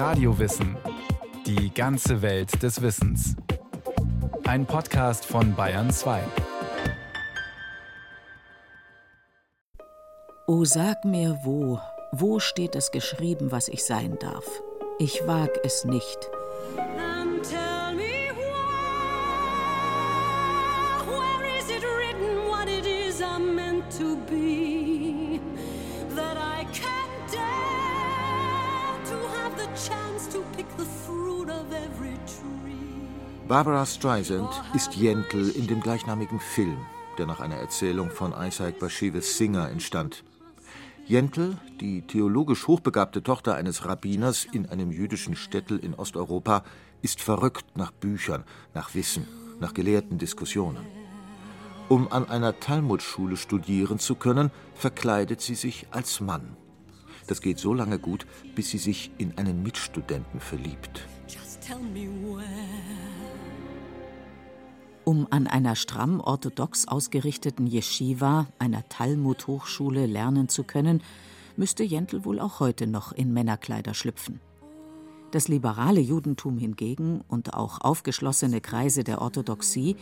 Radiowissen. Die ganze Welt des Wissens. Ein Podcast von Bayern 2. O sag mir wo, wo steht es geschrieben, was ich sein darf? Ich wag es nicht. Barbara Streisand ist Jentl in dem gleichnamigen Film, der nach einer Erzählung von Isaac Bashevis Singer entstand. Jentl, die theologisch hochbegabte Tochter eines Rabbiners in einem jüdischen Städtel in Osteuropa, ist verrückt nach Büchern, nach Wissen, nach gelehrten Diskussionen. Um an einer Talmudschule studieren zu können, verkleidet sie sich als Mann. Das geht so lange gut, bis sie sich in einen Mitstudenten verliebt. Just tell me where. Um an einer stramm orthodox ausgerichteten Yeshiva, einer Talmud-Hochschule, lernen zu können, müsste Jentl wohl auch heute noch in Männerkleider schlüpfen. Das liberale Judentum hingegen und auch aufgeschlossene Kreise der Orthodoxie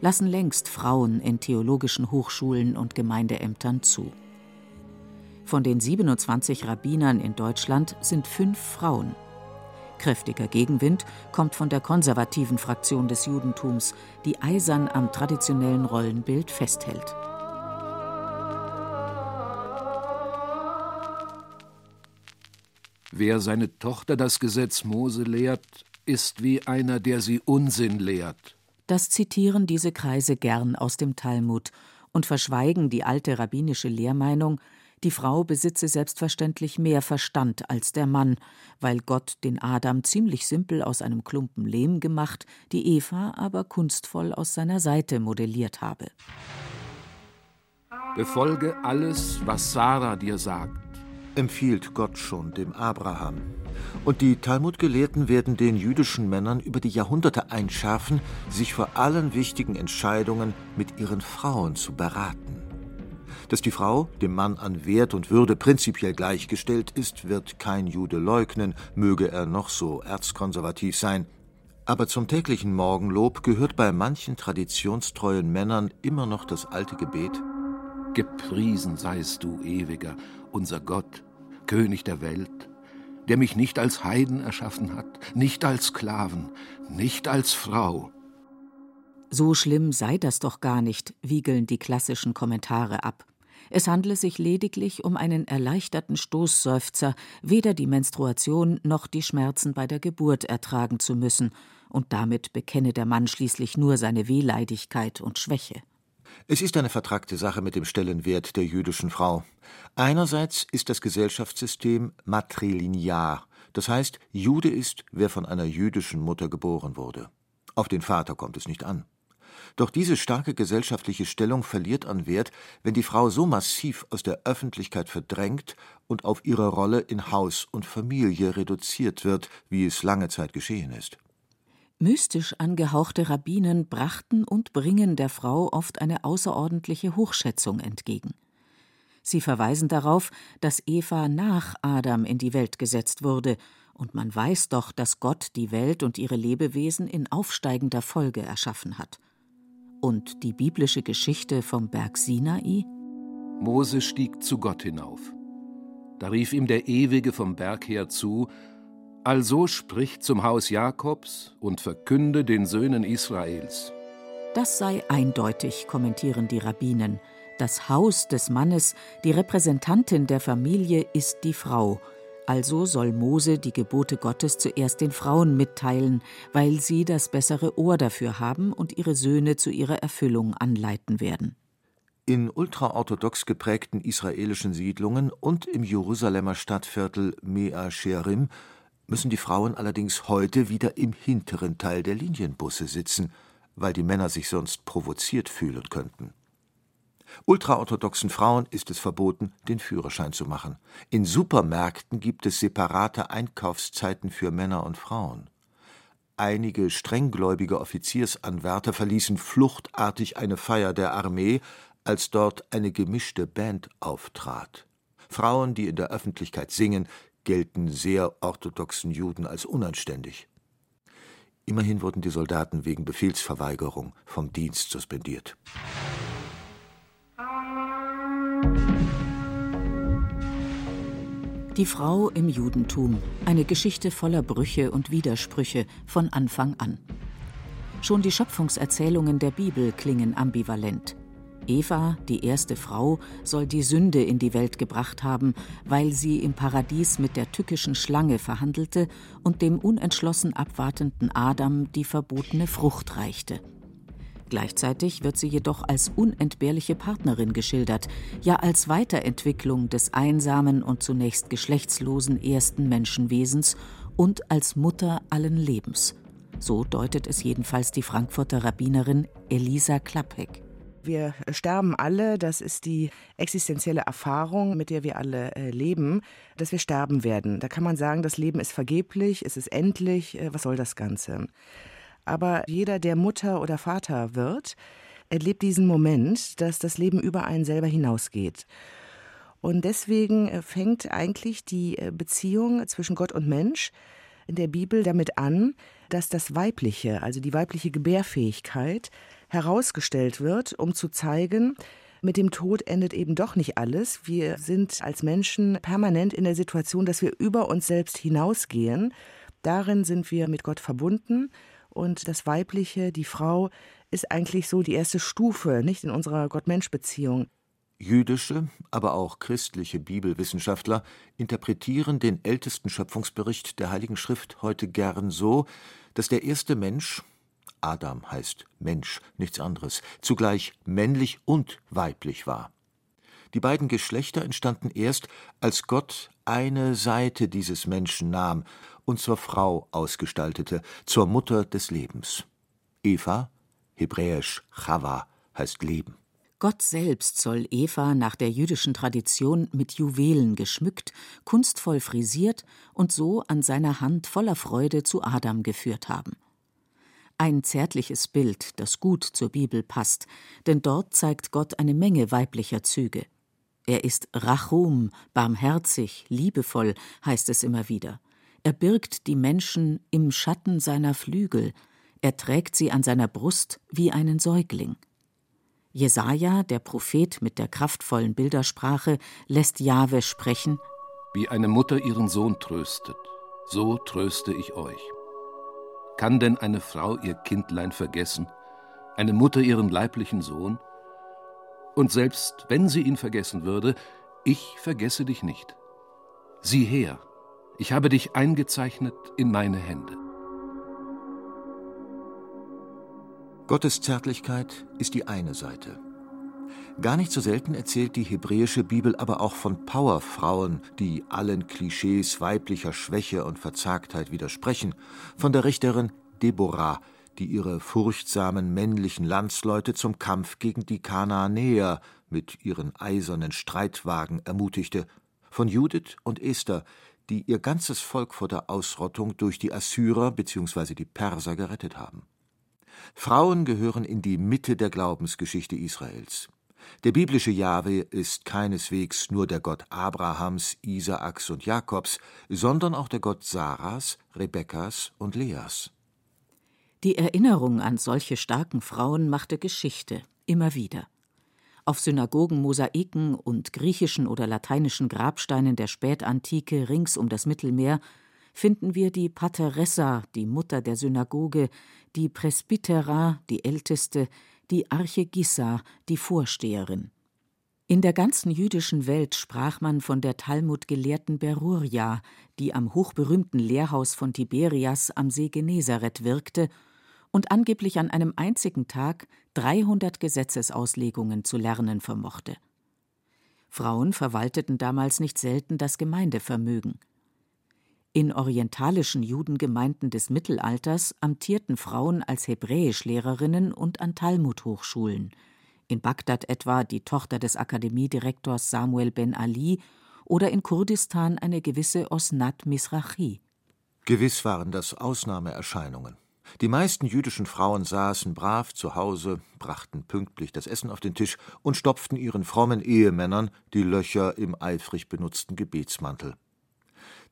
lassen längst Frauen in theologischen Hochschulen und Gemeindeämtern zu. Von den 27 Rabbinern in Deutschland sind fünf Frauen. Kräftiger Gegenwind kommt von der konservativen Fraktion des Judentums, die eisern am traditionellen Rollenbild festhält. Wer seine Tochter das Gesetz Mose lehrt, ist wie einer, der sie Unsinn lehrt. Das zitieren diese Kreise gern aus dem Talmud und verschweigen die alte rabbinische Lehrmeinung, die Frau besitze selbstverständlich mehr Verstand als der Mann, weil Gott den Adam ziemlich simpel aus einem Klumpen Lehm gemacht, die Eva aber kunstvoll aus seiner Seite modelliert habe. Befolge alles, was Sarah dir sagt. empfiehlt Gott schon dem Abraham. Und die Talmudgelehrten werden den jüdischen Männern über die Jahrhunderte einschärfen, sich vor allen wichtigen Entscheidungen mit ihren Frauen zu beraten. Dass die Frau dem Mann an Wert und Würde prinzipiell gleichgestellt ist, wird kein Jude leugnen, möge er noch so erzkonservativ sein. Aber zum täglichen Morgenlob gehört bei manchen traditionstreuen Männern immer noch das alte Gebet Gepriesen seist du, ewiger, unser Gott, König der Welt, der mich nicht als Heiden erschaffen hat, nicht als Sklaven, nicht als Frau. So schlimm sei das doch gar nicht, wiegeln die klassischen Kommentare ab. Es handle sich lediglich um einen erleichterten Stoßseufzer, weder die Menstruation noch die Schmerzen bei der Geburt ertragen zu müssen, und damit bekenne der Mann schließlich nur seine Wehleidigkeit und Schwäche. Es ist eine vertrackte Sache mit dem Stellenwert der jüdischen Frau. Einerseits ist das Gesellschaftssystem matrilinear, das heißt, Jude ist, wer von einer jüdischen Mutter geboren wurde. Auf den Vater kommt es nicht an. Doch diese starke gesellschaftliche Stellung verliert an Wert, wenn die Frau so massiv aus der Öffentlichkeit verdrängt und auf ihre Rolle in Haus und Familie reduziert wird, wie es lange Zeit geschehen ist. Mystisch angehauchte Rabbinen brachten und bringen der Frau oft eine außerordentliche Hochschätzung entgegen. Sie verweisen darauf, dass Eva nach Adam in die Welt gesetzt wurde, und man weiß doch, dass Gott die Welt und ihre Lebewesen in aufsteigender Folge erschaffen hat. Und die biblische Geschichte vom Berg Sinai? Mose stieg zu Gott hinauf. Da rief ihm der Ewige vom Berg her zu, Also sprich zum Haus Jakobs und verkünde den Söhnen Israels. Das sei eindeutig, kommentieren die Rabbinen. Das Haus des Mannes, die Repräsentantin der Familie, ist die Frau. Also soll Mose die Gebote Gottes zuerst den Frauen mitteilen, weil sie das bessere Ohr dafür haben und ihre Söhne zu ihrer Erfüllung anleiten werden. In ultraorthodox geprägten israelischen Siedlungen und im Jerusalemer Stadtviertel Mea Shearim müssen die Frauen allerdings heute wieder im hinteren Teil der Linienbusse sitzen, weil die Männer sich sonst provoziert fühlen könnten. Ultraorthodoxen Frauen ist es verboten, den Führerschein zu machen. In Supermärkten gibt es separate Einkaufszeiten für Männer und Frauen. Einige strenggläubige Offiziersanwärter verließen fluchtartig eine Feier der Armee, als dort eine gemischte Band auftrat. Frauen, die in der Öffentlichkeit singen, gelten sehr orthodoxen Juden als unanständig. Immerhin wurden die Soldaten wegen Befehlsverweigerung vom Dienst suspendiert. Die Frau im Judentum, eine Geschichte voller Brüche und Widersprüche von Anfang an. Schon die Schöpfungserzählungen der Bibel klingen ambivalent. Eva, die erste Frau, soll die Sünde in die Welt gebracht haben, weil sie im Paradies mit der tückischen Schlange verhandelte und dem unentschlossen abwartenden Adam die verbotene Frucht reichte. Gleichzeitig wird sie jedoch als unentbehrliche Partnerin geschildert, ja als Weiterentwicklung des einsamen und zunächst geschlechtslosen ersten Menschenwesens und als Mutter allen Lebens. So deutet es jedenfalls die Frankfurter Rabbinerin Elisa Klappek. Wir sterben alle, das ist die existenzielle Erfahrung, mit der wir alle äh, leben, dass wir sterben werden. Da kann man sagen, das Leben ist vergeblich, es ist endlich, äh, was soll das Ganze? Aber jeder, der Mutter oder Vater wird, erlebt diesen Moment, dass das Leben über einen selber hinausgeht. Und deswegen äh, fängt eigentlich die äh, Beziehung zwischen Gott und Mensch in der Bibel damit an, dass das Weibliche, also die weibliche Gebärfähigkeit, herausgestellt wird, um zu zeigen, mit dem Tod endet eben doch nicht alles. Wir sind als Menschen permanent in der Situation, dass wir über uns selbst hinausgehen. Darin sind wir mit Gott verbunden. Und das Weibliche, die Frau, ist eigentlich so die erste Stufe, nicht in unserer Gott-Mensch-Beziehung. Jüdische, aber auch christliche Bibelwissenschaftler interpretieren den ältesten Schöpfungsbericht der Heiligen Schrift heute gern so, dass der erste Mensch, Adam heißt Mensch, nichts anderes, zugleich männlich und weiblich war. Die beiden Geschlechter entstanden erst, als Gott eine Seite dieses Menschen nahm und zur Frau ausgestaltete, zur Mutter des Lebens. Eva, hebräisch Chava, heißt Leben. Gott selbst soll Eva nach der jüdischen Tradition mit Juwelen geschmückt, kunstvoll frisiert und so an seiner Hand voller Freude zu Adam geführt haben. Ein zärtliches Bild, das gut zur Bibel passt, denn dort zeigt Gott eine Menge weiblicher Züge. Er ist Rachum, barmherzig, liebevoll, heißt es immer wieder. Er birgt die Menschen im Schatten seiner Flügel, er trägt sie an seiner Brust wie einen Säugling. Jesaja, der Prophet mit der kraftvollen Bildersprache, lässt Jahwe sprechen: Wie eine Mutter ihren Sohn tröstet, so tröste ich euch. Kann denn eine Frau ihr Kindlein vergessen, eine Mutter ihren leiblichen Sohn? Und selbst wenn sie ihn vergessen würde, ich vergesse dich nicht. Sieh her, ich habe dich eingezeichnet in meine Hände. Gottes Zärtlichkeit ist die eine Seite. Gar nicht so selten erzählt die hebräische Bibel aber auch von Powerfrauen, die allen Klischees weiblicher Schwäche und Verzagtheit widersprechen, von der Richterin Deborah, die ihre furchtsamen männlichen Landsleute zum Kampf gegen die Kanaanäer mit ihren eisernen Streitwagen ermutigte, von Judith und Esther, die ihr ganzes Volk vor der Ausrottung durch die Assyrer bzw. die Perser gerettet haben. Frauen gehören in die Mitte der Glaubensgeschichte Israels. Der biblische Jahwe ist keineswegs nur der Gott Abrahams, Isaaks und Jakobs, sondern auch der Gott Sarahs, Rebekkas und Leas. Die Erinnerung an solche starken Frauen machte Geschichte, immer wieder. Auf Synagogenmosaiken und griechischen oder lateinischen Grabsteinen der Spätantike rings um das Mittelmeer finden wir die Pateressa, die Mutter der Synagoge, die Presbytera, die Älteste, die Archegissa, die Vorsteherin. In der ganzen jüdischen Welt sprach man von der Talmud-Gelehrten Berurja, die am hochberühmten Lehrhaus von Tiberias am See Genezareth wirkte und angeblich an einem einzigen Tag 300 Gesetzesauslegungen zu lernen vermochte. Frauen verwalteten damals nicht selten das Gemeindevermögen. In orientalischen Judengemeinden des Mittelalters amtierten Frauen als Hebräischlehrerinnen und an Talmudhochschulen. In Bagdad etwa die Tochter des Akademiedirektors Samuel Ben Ali oder in Kurdistan eine gewisse Osnat Misrachi. Gewiss waren das Ausnahmeerscheinungen. Die meisten jüdischen Frauen saßen brav zu Hause, brachten pünktlich das Essen auf den Tisch und stopften ihren frommen Ehemännern die Löcher im eifrig benutzten Gebetsmantel.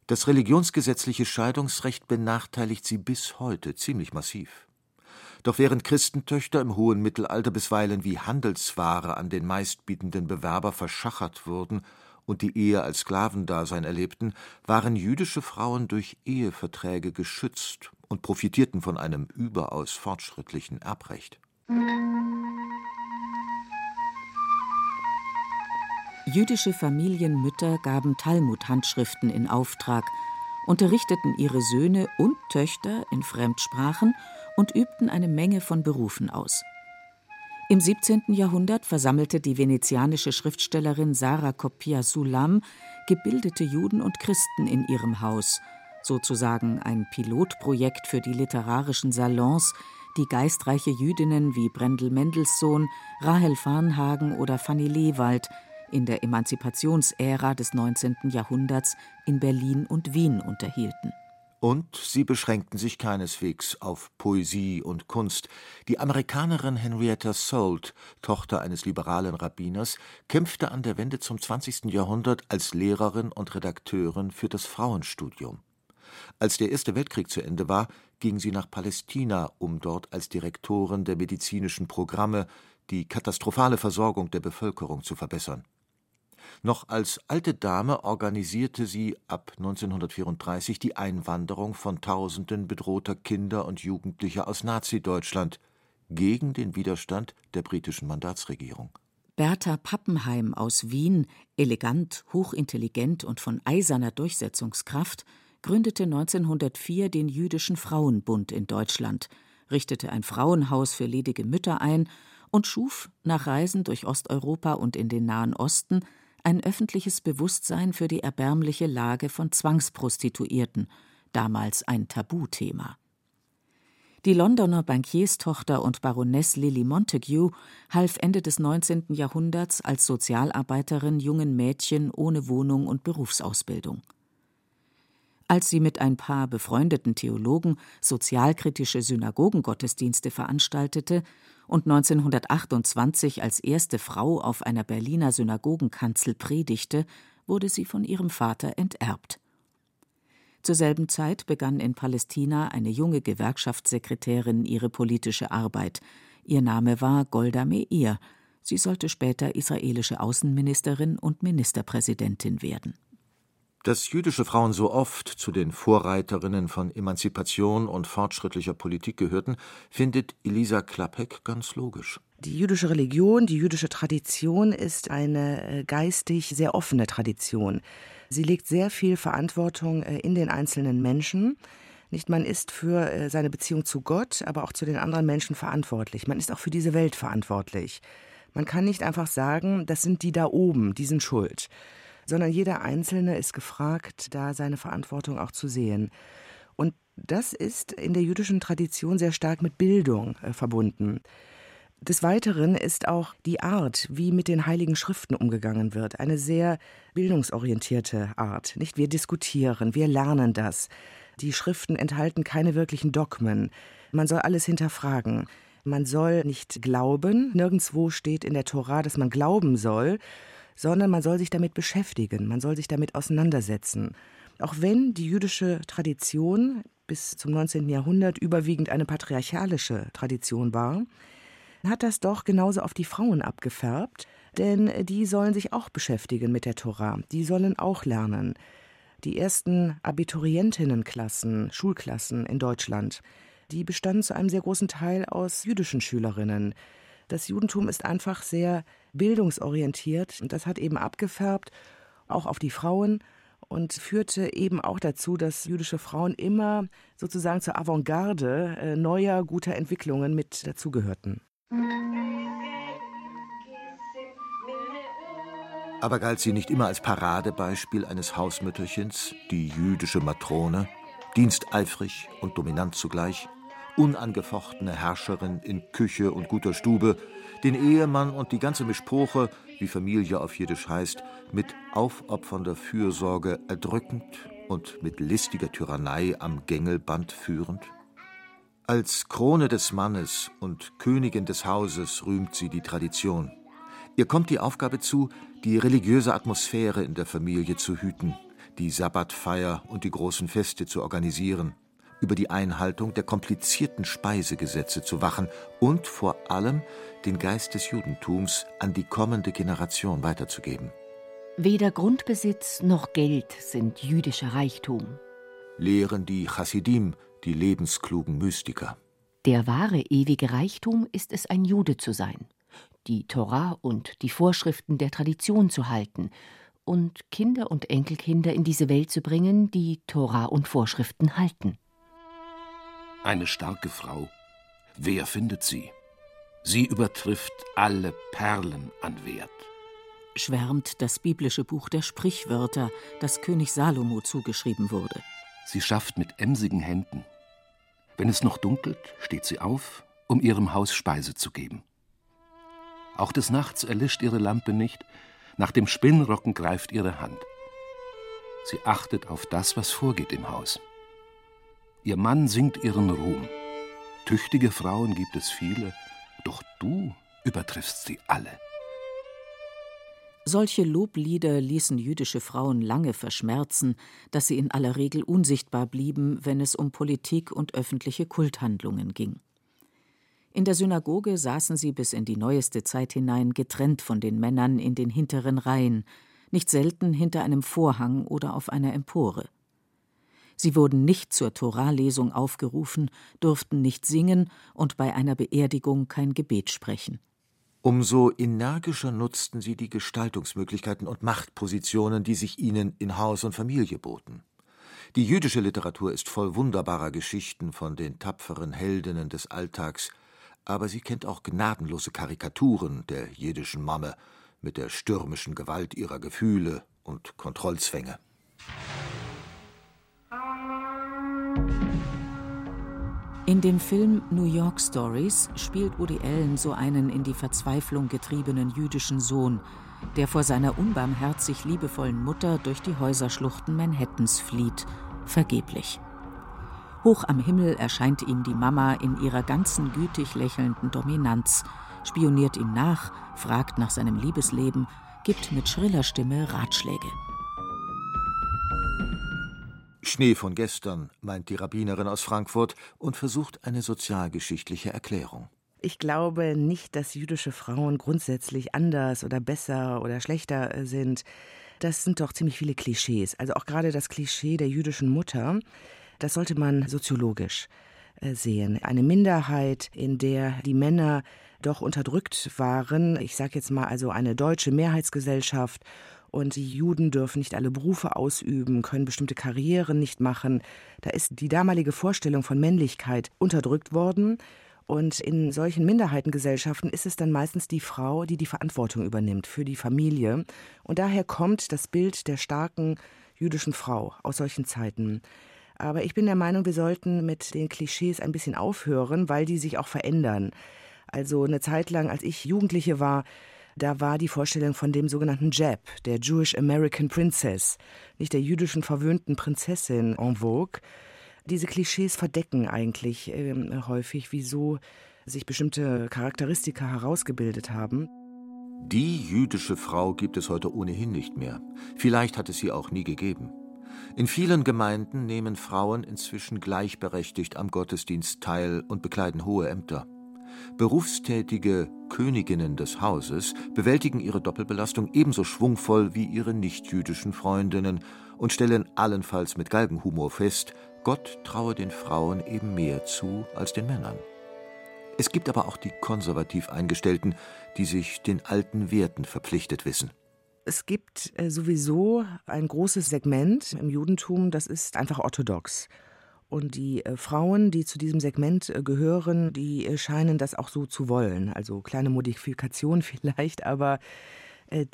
Das religionsgesetzliche Scheidungsrecht benachteiligt sie bis heute ziemlich massiv. Doch während Christentöchter im hohen Mittelalter bisweilen wie Handelsware an den meistbietenden Bewerber verschachert wurden und die Ehe als Sklavendasein erlebten, waren jüdische Frauen durch Eheverträge geschützt und profitierten von einem überaus fortschrittlichen Erbrecht. Jüdische Familienmütter gaben Talmud-Handschriften in Auftrag, unterrichteten ihre Söhne und Töchter in Fremdsprachen und übten eine Menge von Berufen aus. Im 17. Jahrhundert versammelte die venezianische Schriftstellerin Sarah Coppia Sulam gebildete Juden und Christen in ihrem Haus, sozusagen ein Pilotprojekt für die literarischen Salons, die geistreiche Jüdinnen wie Brendel Mendelssohn, Rahel Farnhagen oder Fanny Lewald in der Emanzipationsära des 19. Jahrhunderts in Berlin und Wien unterhielten. Und sie beschränkten sich keineswegs auf Poesie und Kunst. Die Amerikanerin Henrietta Salt, Tochter eines liberalen Rabbiners, kämpfte an der Wende zum 20. Jahrhundert als Lehrerin und Redakteurin für das Frauenstudium. Als der Erste Weltkrieg zu Ende war, ging sie nach Palästina, um dort als Direktorin der medizinischen Programme die katastrophale Versorgung der Bevölkerung zu verbessern. Noch als alte Dame organisierte sie ab 1934 die Einwanderung von Tausenden bedrohter Kinder und Jugendlicher aus Nazi-Deutschland gegen den Widerstand der britischen Mandatsregierung. Bertha Pappenheim aus Wien, elegant, hochintelligent und von eiserner Durchsetzungskraft, gründete 1904 den Jüdischen Frauenbund in Deutschland, richtete ein Frauenhaus für ledige Mütter ein und schuf, nach Reisen durch Osteuropa und in den Nahen Osten, ein öffentliches Bewusstsein für die erbärmliche Lage von Zwangsprostituierten, damals ein Tabuthema. Die Londoner Bankierstochter und Baroness Lily Montague half Ende des 19. Jahrhunderts als Sozialarbeiterin jungen Mädchen ohne Wohnung und Berufsausbildung. Als sie mit ein paar befreundeten Theologen sozialkritische Synagogengottesdienste veranstaltete, und 1928 als erste Frau auf einer Berliner Synagogenkanzel predigte, wurde sie von ihrem Vater enterbt. Zur selben Zeit begann in Palästina eine junge Gewerkschaftssekretärin ihre politische Arbeit. Ihr Name war Golda Meir. Sie sollte später israelische Außenministerin und Ministerpräsidentin werden. Dass jüdische Frauen so oft zu den Vorreiterinnen von Emanzipation und fortschrittlicher Politik gehörten, findet Elisa Klappek ganz logisch. Die jüdische Religion, die jüdische Tradition ist eine äh, geistig sehr offene Tradition. Sie legt sehr viel Verantwortung äh, in den einzelnen Menschen. Nicht man ist für äh, seine Beziehung zu Gott, aber auch zu den anderen Menschen verantwortlich. Man ist auch für diese Welt verantwortlich. Man kann nicht einfach sagen, das sind die da oben, die sind schuld sondern jeder Einzelne ist gefragt, da seine Verantwortung auch zu sehen. Und das ist in der jüdischen Tradition sehr stark mit Bildung äh, verbunden. Des Weiteren ist auch die Art, wie mit den heiligen Schriften umgegangen wird, eine sehr bildungsorientierte Art. Nicht wir diskutieren, wir lernen das. Die Schriften enthalten keine wirklichen Dogmen. Man soll alles hinterfragen. Man soll nicht glauben. Nirgendwo steht in der Tora, dass man glauben soll, sondern man soll sich damit beschäftigen, man soll sich damit auseinandersetzen. Auch wenn die jüdische Tradition bis zum 19. Jahrhundert überwiegend eine patriarchalische Tradition war, hat das doch genauso auf die Frauen abgefärbt, denn die sollen sich auch beschäftigen mit der Tora, die sollen auch lernen. Die ersten Abiturientinnenklassen, Schulklassen in Deutschland, die bestanden zu einem sehr großen Teil aus jüdischen Schülerinnen. Das Judentum ist einfach sehr bildungsorientiert. Und das hat eben abgefärbt, auch auf die Frauen. Und führte eben auch dazu, dass jüdische Frauen immer sozusagen zur Avantgarde äh, neuer, guter Entwicklungen mit dazugehörten. Aber galt sie nicht immer als Paradebeispiel eines Hausmütterchens, die jüdische Matrone, diensteifrig und dominant zugleich, unangefochtene Herrscherin in Küche und guter Stube, den Ehemann und die ganze Mischpoche, wie Familie auf Jiddisch heißt, mit aufopfernder Fürsorge erdrückend und mit listiger Tyrannei am Gängelband führend? Als Krone des Mannes und Königin des Hauses rühmt sie die Tradition. Ihr kommt die Aufgabe zu, die religiöse Atmosphäre in der Familie zu hüten, die Sabbatfeier und die großen Feste zu organisieren, über die Einhaltung der komplizierten Speisegesetze zu wachen und vor allem den Geist des Judentums an die kommende Generation weiterzugeben. Weder Grundbesitz noch Geld sind jüdischer Reichtum, lehren die Chassidim, die lebensklugen Mystiker. Der wahre ewige Reichtum ist es, ein Jude zu sein, die Torah und die Vorschriften der Tradition zu halten und Kinder und Enkelkinder in diese Welt zu bringen, die Torah und Vorschriften halten. Eine starke Frau. Wer findet sie? Sie übertrifft alle Perlen an Wert. Schwärmt das biblische Buch der Sprichwörter, das König Salomo zugeschrieben wurde. Sie schafft mit emsigen Händen. Wenn es noch dunkelt, steht sie auf, um ihrem Haus Speise zu geben. Auch des Nachts erlischt ihre Lampe nicht, nach dem Spinnrocken greift ihre Hand. Sie achtet auf das, was vorgeht im Haus. Ihr Mann singt ihren Ruhm. Tüchtige Frauen gibt es viele, doch du übertriffst sie alle. Solche Loblieder ließen jüdische Frauen lange verschmerzen, dass sie in aller Regel unsichtbar blieben, wenn es um Politik und öffentliche Kulthandlungen ging. In der Synagoge saßen sie bis in die neueste Zeit hinein getrennt von den Männern in den hinteren Reihen, nicht selten hinter einem Vorhang oder auf einer Empore. Sie wurden nicht zur Toralesung aufgerufen, durften nicht singen und bei einer Beerdigung kein Gebet sprechen. Umso energischer nutzten sie die Gestaltungsmöglichkeiten und Machtpositionen, die sich ihnen in Haus und Familie boten. Die jüdische Literatur ist voll wunderbarer Geschichten von den tapferen Heldinnen des Alltags, aber sie kennt auch gnadenlose Karikaturen der jiddischen Mamme mit der stürmischen Gewalt ihrer Gefühle und Kontrollzwänge. In dem Film New York Stories spielt Woody Allen so einen in die Verzweiflung getriebenen jüdischen Sohn, der vor seiner unbarmherzig liebevollen Mutter durch die Häuserschluchten Manhattans flieht, vergeblich. Hoch am Himmel erscheint ihm die Mama in ihrer ganzen gütig lächelnden Dominanz, spioniert ihm nach, fragt nach seinem Liebesleben, gibt mit schriller Stimme Ratschläge. Schnee von gestern, meint die Rabbinerin aus Frankfurt und versucht eine sozialgeschichtliche Erklärung. Ich glaube nicht, dass jüdische Frauen grundsätzlich anders oder besser oder schlechter äh, sind. Das sind doch ziemlich viele Klischees. Also auch gerade das Klischee der jüdischen Mutter, das sollte man soziologisch äh, sehen. Eine Minderheit, in der die Männer doch unterdrückt waren. Ich sage jetzt mal also eine deutsche Mehrheitsgesellschaft und die Juden dürfen nicht alle Berufe ausüben, können bestimmte Karrieren nicht machen. Da ist die damalige Vorstellung von Männlichkeit unterdrückt worden. Und in solchen Minderheitengesellschaften ist es dann meistens die Frau, die die Verantwortung übernimmt für die Familie. Und daher kommt das Bild der starken jüdischen Frau aus solchen Zeiten. Aber ich bin der Meinung, wir sollten mit den Klischees ein bisschen aufhören, weil die sich auch verändern. Also eine Zeit lang, als ich Jugendliche war, da war die Vorstellung von dem sogenannten Jeb, der Jewish American Princess, nicht der jüdischen verwöhnten Prinzessin en vogue. Diese Klischees verdecken eigentlich äh, häufig, wieso sich bestimmte Charakteristika herausgebildet haben. Die jüdische Frau gibt es heute ohnehin nicht mehr. Vielleicht hat es sie auch nie gegeben. In vielen Gemeinden nehmen Frauen inzwischen gleichberechtigt am Gottesdienst teil und bekleiden hohe Ämter. Berufstätige Königinnen des Hauses bewältigen ihre Doppelbelastung ebenso schwungvoll wie ihre nichtjüdischen Freundinnen und stellen allenfalls mit Galgenhumor fest, Gott traue den Frauen eben mehr zu als den Männern. Es gibt aber auch die konservativ Eingestellten, die sich den alten Werten verpflichtet wissen. Es gibt äh, sowieso ein großes Segment im Judentum, das ist einfach orthodox. Und die äh, Frauen, die zu diesem Segment äh, gehören, die äh, scheinen das auch so zu wollen. Also kleine Modifikation vielleicht, aber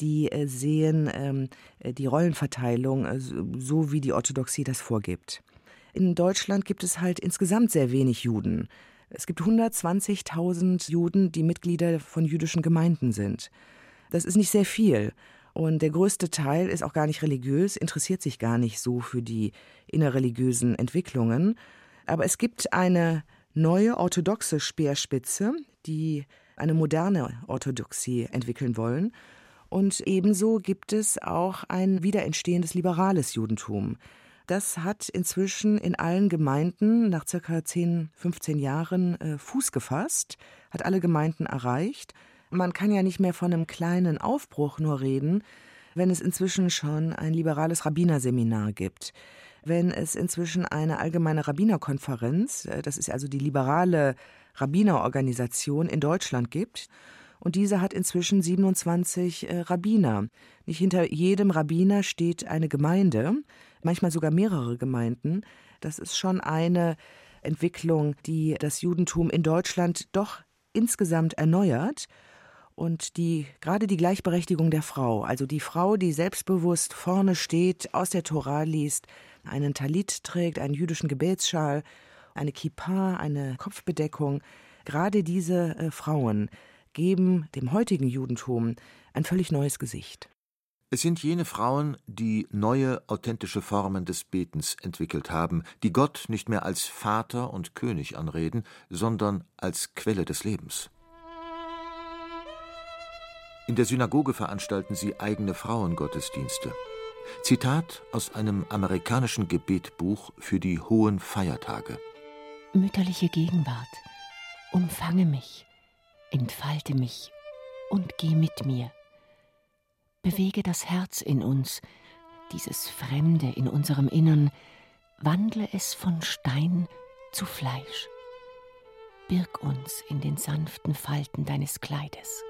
die sehen ähm, äh, die Rollenverteilung so, wie die Orthodoxie das vorgibt. In Deutschland gibt es halt insgesamt sehr wenig Juden. Es gibt 120.000 Juden, die Mitglieder von jüdischen Gemeinden sind. Das ist nicht sehr viel. Und der größte Teil ist auch gar nicht religiös, interessiert sich gar nicht so für die innerreligiösen Entwicklungen. Aber es gibt eine neue orthodoxe Speerspitze, die eine moderne Orthodoxie entwickeln wollen. Und ebenso gibt es auch ein wiederentstehendes liberales Judentum. Das hat inzwischen in allen Gemeinden nach circa 10, 15 Jahren äh, Fuß gefasst, hat alle Gemeinden erreicht. Man kann ja nicht mehr von einem kleinen Aufbruch nur reden, wenn es inzwischen schon ein liberales Rabbinerseminar gibt wenn es inzwischen eine allgemeine Rabbinerkonferenz, äh, das ist also die liberale Rabbinerorganisation in Deutschland gibt. Und diese hat inzwischen 27 äh, Rabbiner. Nicht hinter jedem Rabbiner steht eine Gemeinde, manchmal sogar mehrere Gemeinden. Das ist schon eine Entwicklung, die das Judentum in Deutschland doch insgesamt erneuert und die gerade die Gleichberechtigung der Frau, also die Frau, die selbstbewusst vorne steht, aus der Tora liest, einen Talit trägt, einen jüdischen Gebetsschal, eine Kippa, eine Kopfbedeckung, gerade diese äh, Frauen geben dem heutigen Judentum ein völlig neues Gesicht. Es sind jene Frauen, die neue, authentische Formen des Betens entwickelt haben, die Gott nicht mehr als Vater und König anreden, sondern als Quelle des Lebens. In der Synagoge veranstalten sie eigene Frauengottesdienste. Zitat aus einem amerikanischen Gebetbuch für die hohen Feiertage. Mütterliche Gegenwart, umfange mich, entfalte mich und geh mit mir. Bewege das Herz in uns, dieses Fremde in unserem Innern, wandle es von Stein zu Fleisch. Birg uns in den sanften Falten deines Kleides.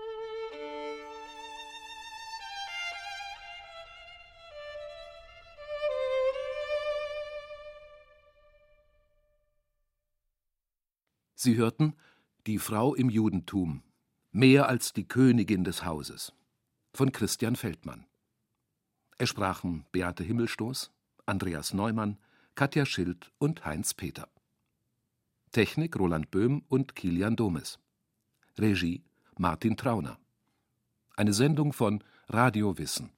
Sie hörten Die Frau im Judentum, mehr als die Königin des Hauses von Christian Feldmann. Es sprachen Beate Himmelstoß, Andreas Neumann, Katja Schild und Heinz Peter. Technik Roland Böhm und Kilian Domes. Regie Martin Trauner. Eine Sendung von Radio Wissen.